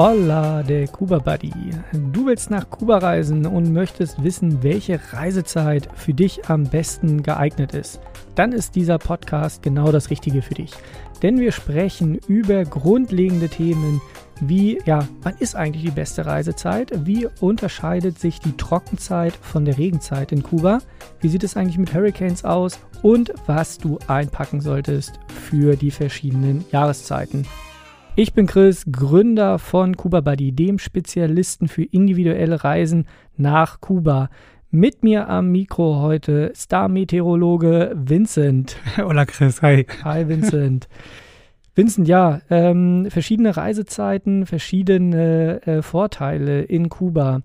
Hola, der Kuba Buddy. Du willst nach Kuba reisen und möchtest wissen, welche Reisezeit für dich am besten geeignet ist. Dann ist dieser Podcast genau das Richtige für dich. Denn wir sprechen über grundlegende Themen wie, ja, wann ist eigentlich die beste Reisezeit? Wie unterscheidet sich die Trockenzeit von der Regenzeit in Kuba? Wie sieht es eigentlich mit Hurricanes aus? Und was du einpacken solltest für die verschiedenen Jahreszeiten. Ich bin Chris, Gründer von Kuba Buddy, dem Spezialisten für individuelle Reisen nach Kuba. Mit mir am Mikro heute Star-Meteorologe Vincent. Hola Chris, hi. Hi Vincent. Vincent, ja, ähm, verschiedene Reisezeiten, verschiedene äh, Vorteile in Kuba.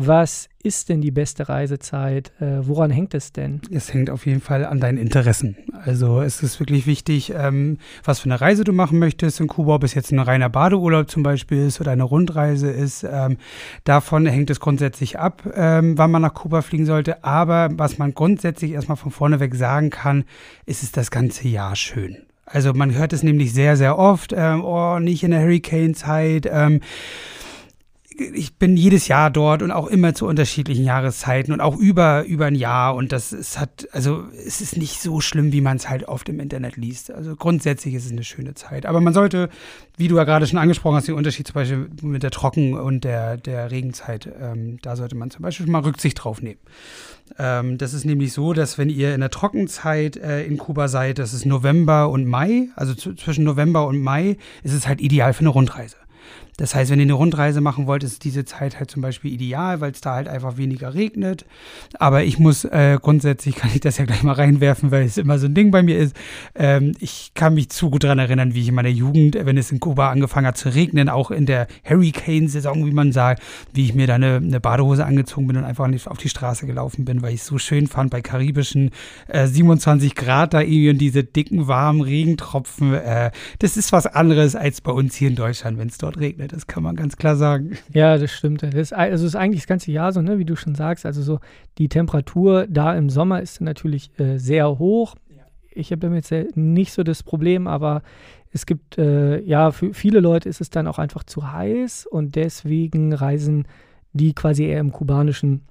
Was ist denn die beste Reisezeit? Äh, woran hängt es denn? Es hängt auf jeden Fall an deinen Interessen. Also es ist wirklich wichtig, ähm, was für eine Reise du machen möchtest in Kuba, ob es jetzt ein reiner Badeurlaub zum Beispiel ist oder eine Rundreise ist. Ähm, davon hängt es grundsätzlich ab, ähm, wann man nach Kuba fliegen sollte. Aber was man grundsätzlich erstmal von vorne weg sagen kann, ist es das ganze Jahr schön. Also man hört es nämlich sehr, sehr oft, ähm, oh, nicht in der Hurricane-Zeit. Ähm, ich bin jedes Jahr dort und auch immer zu unterschiedlichen Jahreszeiten und auch über, über ein Jahr. Und das es hat, also es ist nicht so schlimm, wie man es halt oft im Internet liest. Also grundsätzlich ist es eine schöne Zeit. Aber man sollte, wie du ja gerade schon angesprochen hast, den Unterschied zum Beispiel mit der Trocken- und der, der Regenzeit, ähm, da sollte man zum Beispiel mal Rücksicht drauf nehmen. Ähm, das ist nämlich so, dass wenn ihr in der Trockenzeit äh, in Kuba seid, das ist November und Mai, also zwischen November und Mai, ist es halt ideal für eine Rundreise. Das heißt, wenn ihr eine Rundreise machen wollt, ist diese Zeit halt zum Beispiel ideal, weil es da halt einfach weniger regnet. Aber ich muss äh, grundsätzlich, kann ich das ja gleich mal reinwerfen, weil es immer so ein Ding bei mir ist. Ähm, ich kann mich zu gut daran erinnern, wie ich in meiner Jugend, wenn es in Kuba angefangen hat zu regnen, auch in der Hurricane-Saison, wie man sagt, wie ich mir da eine, eine, Badehose angezogen bin und einfach nicht auf die Straße gelaufen bin, weil ich es so schön fand bei karibischen äh, 27 Grad da irgendwie und diese dicken, warmen Regentropfen. Äh, das ist was anderes als bei uns hier in Deutschland, wenn es dort regnet das kann man ganz klar sagen. Ja, das stimmt. Das ist, also ist eigentlich das ganze Jahr so, ne, wie du schon sagst. Also so die Temperatur da im Sommer ist natürlich äh, sehr hoch. Ich habe damit nicht so das Problem, aber es gibt, äh, ja, für viele Leute ist es dann auch einfach zu heiß und deswegen reisen die quasi eher im kubanischen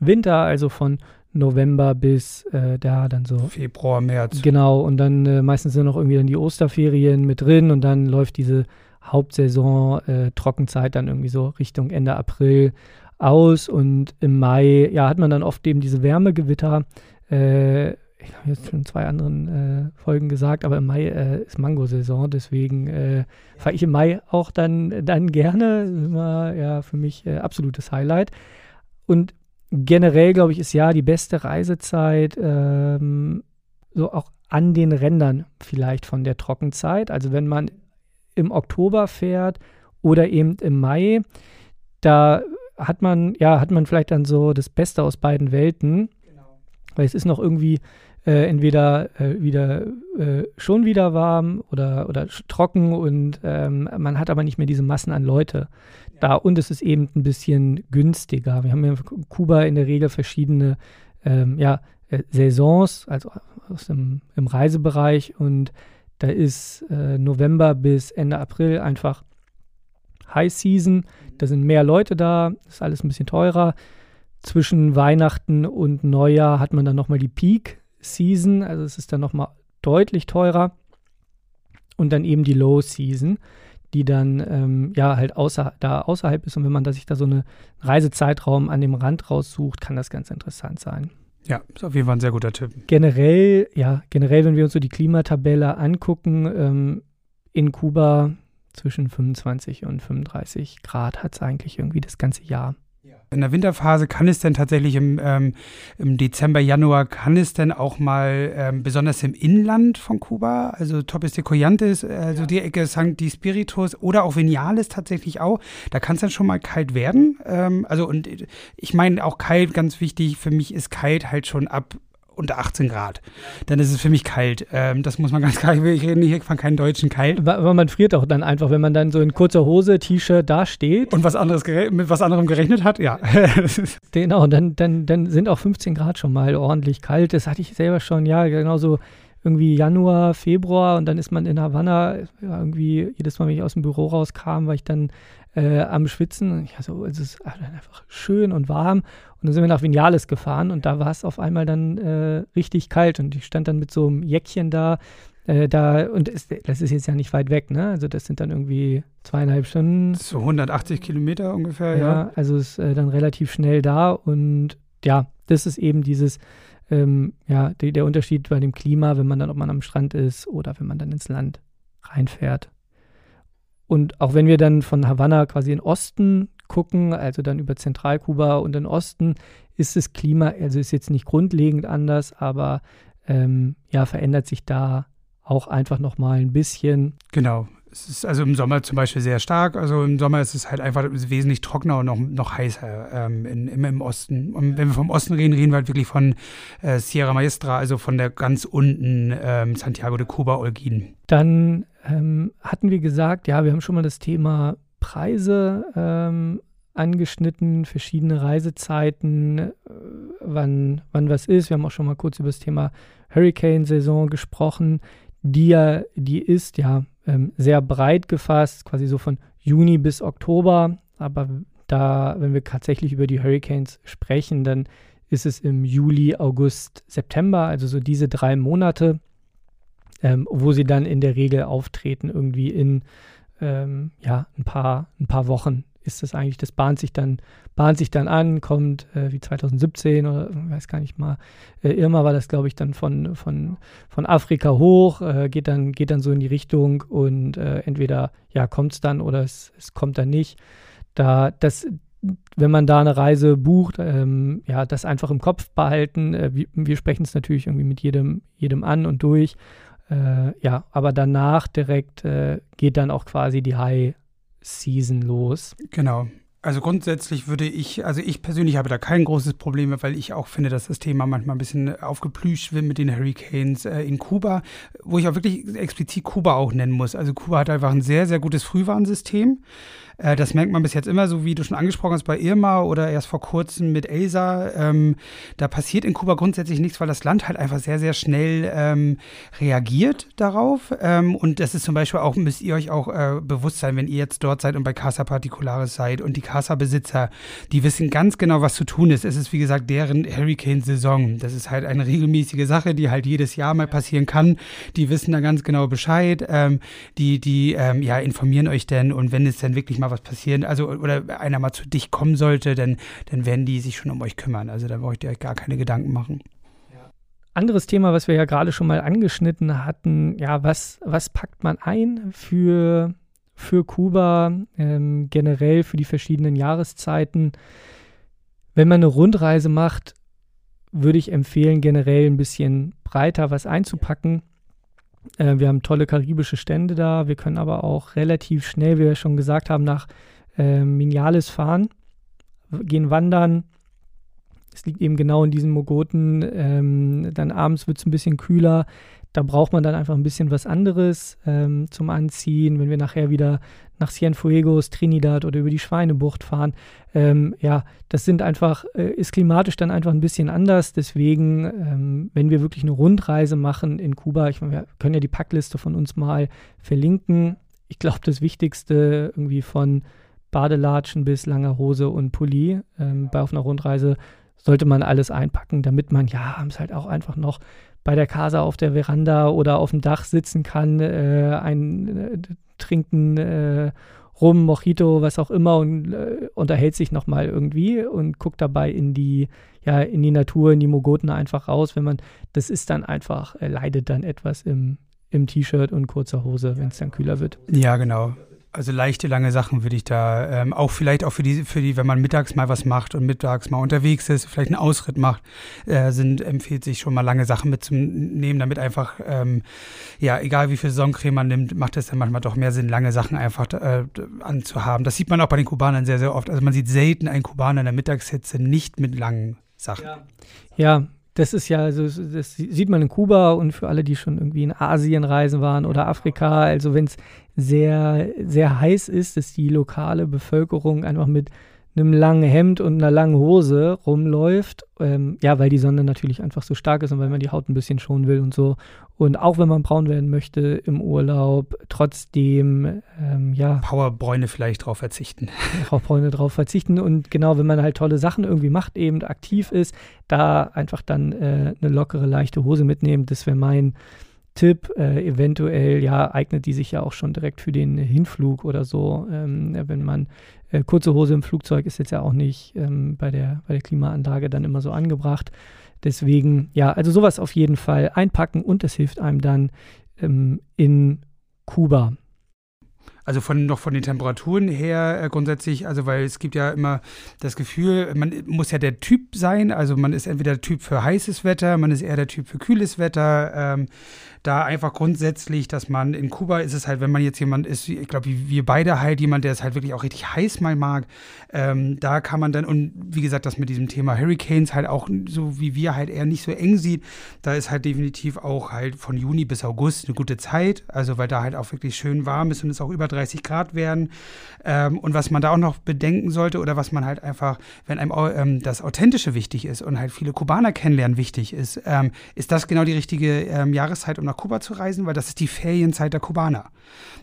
Winter, also von November bis äh, da dann so. Februar, März. Genau, und dann äh, meistens sind noch irgendwie dann die Osterferien mit drin und dann läuft diese Hauptsaison, äh, Trockenzeit dann irgendwie so Richtung Ende April aus und im Mai, ja, hat man dann oft eben diese Wärmegewitter. Äh, ich habe jetzt schon zwei anderen äh, Folgen gesagt, aber im Mai äh, ist Mango-Saison, deswegen äh, fahre ich im Mai auch dann, dann gerne. Immer ja für mich äh, absolutes Highlight. Und generell, glaube ich, ist ja die beste Reisezeit ähm, so auch an den Rändern vielleicht von der Trockenzeit. Also wenn man im Oktober fährt oder eben im Mai, da hat man, ja, hat man vielleicht dann so das Beste aus beiden Welten. Genau. Weil es ist noch irgendwie äh, entweder äh, wieder äh, schon wieder warm oder, oder trocken und ähm, man hat aber nicht mehr diese Massen an Leute ja. da und es ist eben ein bisschen günstiger. Wir haben ja in Kuba in der Regel verschiedene ähm, ja, äh, Saisons, also aus dem, im Reisebereich und da ist äh, November bis Ende April einfach High Season. Da sind mehr Leute da, ist alles ein bisschen teurer. Zwischen Weihnachten und Neujahr hat man dann nochmal die Peak Season, also es ist dann nochmal deutlich teurer. Und dann eben die Low Season, die dann ähm, ja halt außer, da außerhalb ist. Und wenn man da sich da so einen Reisezeitraum an dem Rand raussucht, kann das ganz interessant sein. Ja, ist auf jeden Fall ein sehr guter Tipp. Generell, ja, generell, wenn wir uns so die Klimatabelle angucken, ähm, in Kuba zwischen 25 und 35 Grad hat es eigentlich irgendwie das ganze Jahr. In der Winterphase kann es denn tatsächlich im, ähm, im Dezember, Januar, kann es denn auch mal ähm, besonders im Inland von Kuba, also Topes de Coyantes, also ja. die Ecke St. Di Spiritus oder auch Vinales tatsächlich auch, da kann es dann schon mal kalt werden. Ähm, also und ich meine auch kalt, ganz wichtig, für mich ist kalt halt schon ab unter 18 Grad. Dann ist es für mich kalt. Ähm, das muss man ganz klar, ich rede nicht von keinem deutschen kalt. Aber man friert auch dann einfach, wenn man dann so in kurzer Hose, T-Shirt dasteht. Und was anderes mit was anderem gerechnet hat, ja. genau, dann, dann, dann sind auch 15 Grad schon mal ordentlich kalt. Das hatte ich selber schon, ja, genauso irgendwie Januar, Februar und dann ist man in Havanna, ja, irgendwie jedes Mal, wenn ich aus dem Büro rauskam, war ich dann äh, am Schwitzen. Ich so, es ist einfach schön und warm. Und dann sind wir nach Vinales gefahren und da war es auf einmal dann äh, richtig kalt und ich stand dann mit so einem Jäckchen da. Äh, da und es, das ist jetzt ja nicht weit weg, ne? Also das sind dann irgendwie zweieinhalb Stunden. So 180 Kilometer ungefähr, ja. Ja, also ist äh, dann relativ schnell da und ja, das ist eben dieses, ähm, ja, die, der Unterschied bei dem Klima, wenn man dann, ob man am Strand ist oder wenn man dann ins Land reinfährt. Und auch wenn wir dann von Havanna quasi in Osten gucken, also dann über Zentralkuba und in Osten, ist das Klima, also ist jetzt nicht grundlegend anders, aber ähm, ja, verändert sich da auch einfach nochmal ein bisschen. Genau. Es ist also im Sommer zum Beispiel sehr stark. Also im Sommer ist es halt einfach wesentlich trockener und noch, noch heißer ähm, in, im, im, Osten. Und wenn wir vom Osten reden, reden wir halt wirklich von äh, Sierra Maestra, also von der ganz unten ähm, Santiago de Cuba, Olguin. Dann ähm, hatten wir gesagt, ja, wir haben schon mal das Thema Preise ähm, angeschnitten, verschiedene Reisezeiten, äh, wann, wann was ist. Wir haben auch schon mal kurz über das Thema Hurricane-Saison gesprochen, die die ist ja ähm, sehr breit gefasst, quasi so von Juni bis Oktober. Aber da, wenn wir tatsächlich über die Hurricanes sprechen, dann ist es im Juli, August, September, also so diese drei Monate, ähm, wo sie dann in der Regel auftreten, irgendwie in ähm, ja, ein paar, ein paar Wochen ist das eigentlich, das bahnt sich dann, bahnt sich dann an, kommt äh, wie 2017 oder weiß gar nicht mal, äh, Irma war das, glaube ich, dann von, von, von Afrika hoch, äh, geht, dann, geht dann so in die Richtung und äh, entweder ja, kommt es dann oder es, es kommt dann nicht. Da, das, wenn man da eine Reise bucht, ähm, ja, das einfach im Kopf behalten. Äh, wir, wir sprechen es natürlich irgendwie mit jedem, jedem an und durch. Äh, ja, aber danach direkt geht dann auch quasi die High Season los. Genau. Also grundsätzlich würde ich, also ich persönlich habe da kein großes Problem, weil ich auch finde, dass das Thema manchmal ein bisschen aufgeplüscht wird mit den Hurricanes äh, in Kuba, wo ich auch wirklich explizit Kuba auch nennen muss. Also Kuba hat einfach ein sehr, sehr gutes Frühwarnsystem. Äh, das merkt man bis jetzt immer, so wie du schon angesprochen hast bei Irma oder erst vor kurzem mit Elsa. Ähm, da passiert in Kuba grundsätzlich nichts, weil das Land halt einfach sehr, sehr schnell ähm, reagiert darauf. Ähm, und das ist zum Beispiel auch, müsst ihr euch auch äh, bewusst sein, wenn ihr jetzt dort seid und bei Casa Particulares seid und die Casa-Besitzer, die wissen ganz genau, was zu tun ist. Es ist, wie gesagt, deren Hurricane-Saison. Das ist halt eine regelmäßige Sache, die halt jedes Jahr mal passieren kann. Die wissen da ganz genau Bescheid. Ähm, die, die, ähm, ja, informieren euch denn und wenn es dann wirklich mal was passieren, also oder einer mal zu dich kommen sollte, dann, dann werden die sich schon um euch kümmern. Also da braucht ihr euch gar keine Gedanken machen. Anderes Thema, was wir ja gerade schon mal angeschnitten hatten, ja, was, was packt man ein für, für Kuba, ähm, generell für die verschiedenen Jahreszeiten? Wenn man eine Rundreise macht, würde ich empfehlen, generell ein bisschen breiter was einzupacken. Äh, wir haben tolle karibische Stände da. Wir können aber auch relativ schnell, wie wir schon gesagt haben, nach äh, Minales fahren, gehen wandern. Es liegt eben genau in diesen Mogoten. Ähm, dann abends wird es ein bisschen kühler. Da braucht man dann einfach ein bisschen was anderes ähm, zum Anziehen. Wenn wir nachher wieder nach Cienfuegos, Trinidad oder über die Schweinebucht fahren, ähm, ja, das sind einfach, äh, ist klimatisch dann einfach ein bisschen anders. Deswegen, ähm, wenn wir wirklich eine Rundreise machen in Kuba, ich meine, wir können ja die Packliste von uns mal verlinken. Ich glaube, das Wichtigste irgendwie von Badelatschen bis langer Hose und Pulli ähm, bei auf einer Rundreise sollte man alles einpacken, damit man ja abends halt auch einfach noch bei der Casa auf der Veranda oder auf dem Dach sitzen kann, äh, ein äh, trinken äh, rum, Mojito, was auch immer und äh, unterhält sich nochmal irgendwie und guckt dabei in die, ja, in die Natur, in die Mogoten einfach raus. Wenn man, das ist dann einfach, leidet dann etwas im, im T-Shirt und kurzer Hose, wenn es dann kühler wird. Ja, genau. Also leichte, lange Sachen würde ich da ähm, auch vielleicht auch für die, für die, wenn man mittags mal was macht und mittags mal unterwegs ist, vielleicht einen Ausritt macht, äh, sind empfiehlt sich schon mal lange Sachen mitzunehmen, damit einfach ähm, ja egal wie viel Sonnencreme man nimmt, macht es dann manchmal doch mehr Sinn, lange Sachen einfach äh, anzuhaben. Das sieht man auch bei den Kubanern sehr sehr oft. Also man sieht selten einen Kubaner in der Mittagshitze nicht mit langen Sachen. Ja, ja das ist ja, also das sieht man in Kuba und für alle, die schon irgendwie in Asien reisen waren oder Afrika, also wenn es sehr, sehr heiß ist, dass die lokale Bevölkerung einfach mit einem langen Hemd und einer langen Hose rumläuft. Ähm, ja, weil die Sonne natürlich einfach so stark ist und weil man die Haut ein bisschen schonen will und so. Und auch wenn man braun werden möchte im Urlaub, trotzdem, ähm, ja. Powerbräune vielleicht drauf verzichten. Powerbräune drauf verzichten. Und genau, wenn man halt tolle Sachen irgendwie macht, eben aktiv ist, da einfach dann äh, eine lockere, leichte Hose mitnehmen. Das wäre mein Tipp. Äh, eventuell, ja, eignet die sich ja auch schon direkt für den Hinflug oder so. Ähm, wenn man äh, kurze Hose im Flugzeug ist jetzt ja auch nicht ähm, bei, der, bei der Klimaanlage dann immer so angebracht. Deswegen, ja, also sowas auf jeden Fall einpacken und es hilft einem dann ähm, in Kuba. Also von noch von den Temperaturen her äh, grundsätzlich, also weil es gibt ja immer das Gefühl, man muss ja der Typ sein, also man ist entweder der Typ für heißes Wetter, man ist eher der Typ für kühles Wetter. Ähm, da einfach grundsätzlich, dass man in Kuba ist es halt, wenn man jetzt jemand ist, ich glaube, wie wir beide halt, jemand, der es halt wirklich auch richtig heiß mal mag, ähm, da kann man dann, und wie gesagt, das mit diesem Thema Hurricanes halt auch so wie wir halt eher nicht so eng sieht, da ist halt definitiv auch halt von Juni bis August eine gute Zeit, also weil da halt auch wirklich schön warm ist und es auch über 30 Grad werden. Ähm, und was man da auch noch bedenken sollte oder was man halt einfach, wenn einem ähm, das Authentische wichtig ist und halt viele Kubaner kennenlernen wichtig ist, ähm, ist das genau die richtige ähm, Jahreszeit, um nach Kuba zu reisen, weil das ist die Ferienzeit der Kubaner.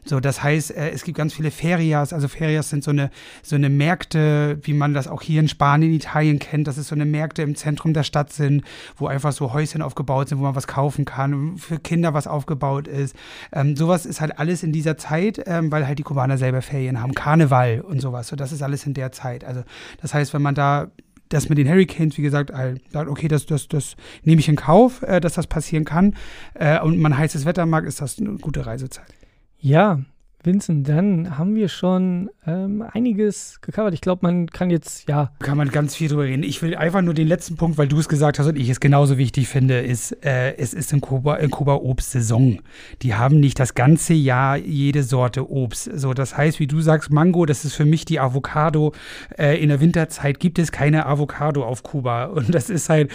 So, das heißt, äh, es gibt ganz viele Ferias. Also Ferias sind so eine, so eine Märkte, wie man das auch hier in Spanien, Italien kennt. Das ist so eine Märkte im Zentrum der Stadt sind, wo einfach so Häuschen aufgebaut sind, wo man was kaufen kann, für Kinder was aufgebaut ist. Ähm, sowas ist halt alles in dieser Zeit, ähm, weil halt die Kubaner selber Ferien haben. Karneval und sowas. So, das ist alles in der Zeit. Also, das heißt, wenn man da das mit den Hurricanes, wie gesagt, okay, das, das, das nehme ich in Kauf, äh, dass das passieren kann. Äh, und man heißes Wetter mag, ist das eine gute Reisezeit. Ja, Vincent, dann haben wir schon ähm, einiges gecovert. Ich glaube, man kann jetzt, ja. Kann man ganz viel drüber reden. Ich will einfach nur den letzten Punkt, weil du es gesagt hast und ich es genauso wichtig finde, ist, äh, es ist in Kuba, in Kuba Obstsaison. Die haben nicht das ganze Jahr jede Sorte Obst. So, das heißt, wie du sagst, Mango, das ist für mich die Avocado. Äh, in der Winterzeit gibt es keine Avocado auf Kuba. Und das ist halt,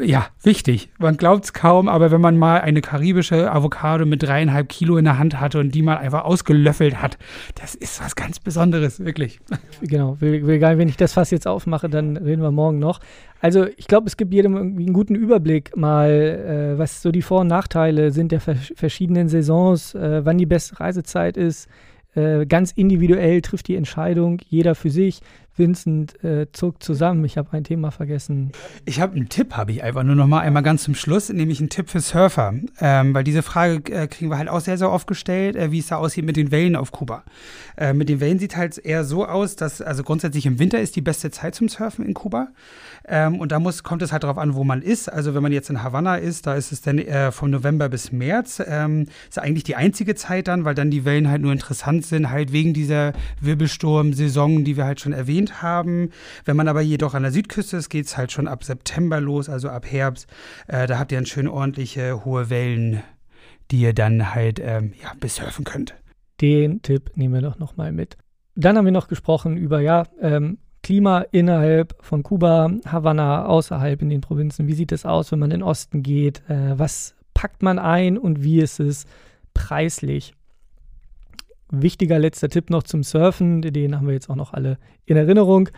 ja, wichtig. Man glaubt es kaum, aber wenn man mal eine karibische Avocado mit dreieinhalb Kilo in der Hand hatte und die mal einfach ausgelöffelt hat, das ist was ganz Besonderes, wirklich. Genau, nicht, wenn ich das Fass jetzt aufmache, dann reden wir morgen noch. Also ich glaube, es gibt jedem irgendwie einen guten Überblick mal, äh, was so die Vor- und Nachteile sind der vers verschiedenen Saisons, äh, wann die beste Reisezeit ist. Äh, ganz individuell trifft die Entscheidung, jeder für sich. Vincent äh, zog zusammen. Ich habe ein Thema vergessen. Ich habe einen Tipp, habe ich einfach nur noch mal einmal ganz zum Schluss, nämlich einen Tipp für Surfer. Ähm, weil diese Frage äh, kriegen wir halt auch sehr, sehr oft gestellt, äh, wie es da aussieht mit den Wellen auf Kuba. Äh, mit den Wellen sieht halt eher so aus, dass also grundsätzlich im Winter ist die beste Zeit zum Surfen in Kuba. Ähm, und da muss, kommt es halt darauf an, wo man ist. Also wenn man jetzt in Havanna ist, da ist es dann äh, vom November bis März. Ähm, ist eigentlich die einzige Zeit dann, weil dann die Wellen halt nur interessant sind, halt wegen dieser Wirbelsturm-Saison, die wir halt schon erwähnt haben. Wenn man aber jedoch an der Südküste ist, geht es halt schon ab September los, also ab Herbst. Äh, da habt ihr dann schön ordentliche hohe Wellen, die ihr dann halt ähm, ja, besurfen könnt. Den Tipp nehmen wir doch nochmal mit. Dann haben wir noch gesprochen über, ja, ähm, Klima innerhalb von Kuba, Havanna, außerhalb in den Provinzen. Wie sieht es aus, wenn man in den Osten geht? Äh, was packt man ein und wie ist es preislich? Wichtiger letzter Tipp noch zum Surfen, den haben wir jetzt auch noch alle in Erinnerung.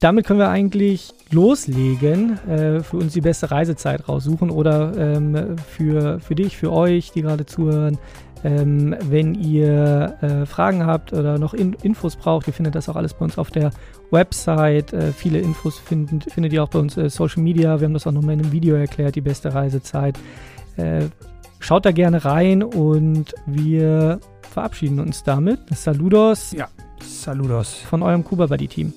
Damit können wir eigentlich loslegen, äh, für uns die beste Reisezeit raussuchen oder ähm, für, für dich, für euch, die gerade zuhören, ähm, wenn ihr äh, Fragen habt oder noch in Infos braucht, ihr findet das auch alles bei uns auf der Website. Äh, viele Infos finden, findet ihr auch bei uns äh, Social Media. Wir haben das auch nochmal in einem Video erklärt, die beste Reisezeit. Äh, schaut da gerne rein und wir verabschieden uns damit. Saludos. Ja, saludos. Von eurem Kuba Buddy Team.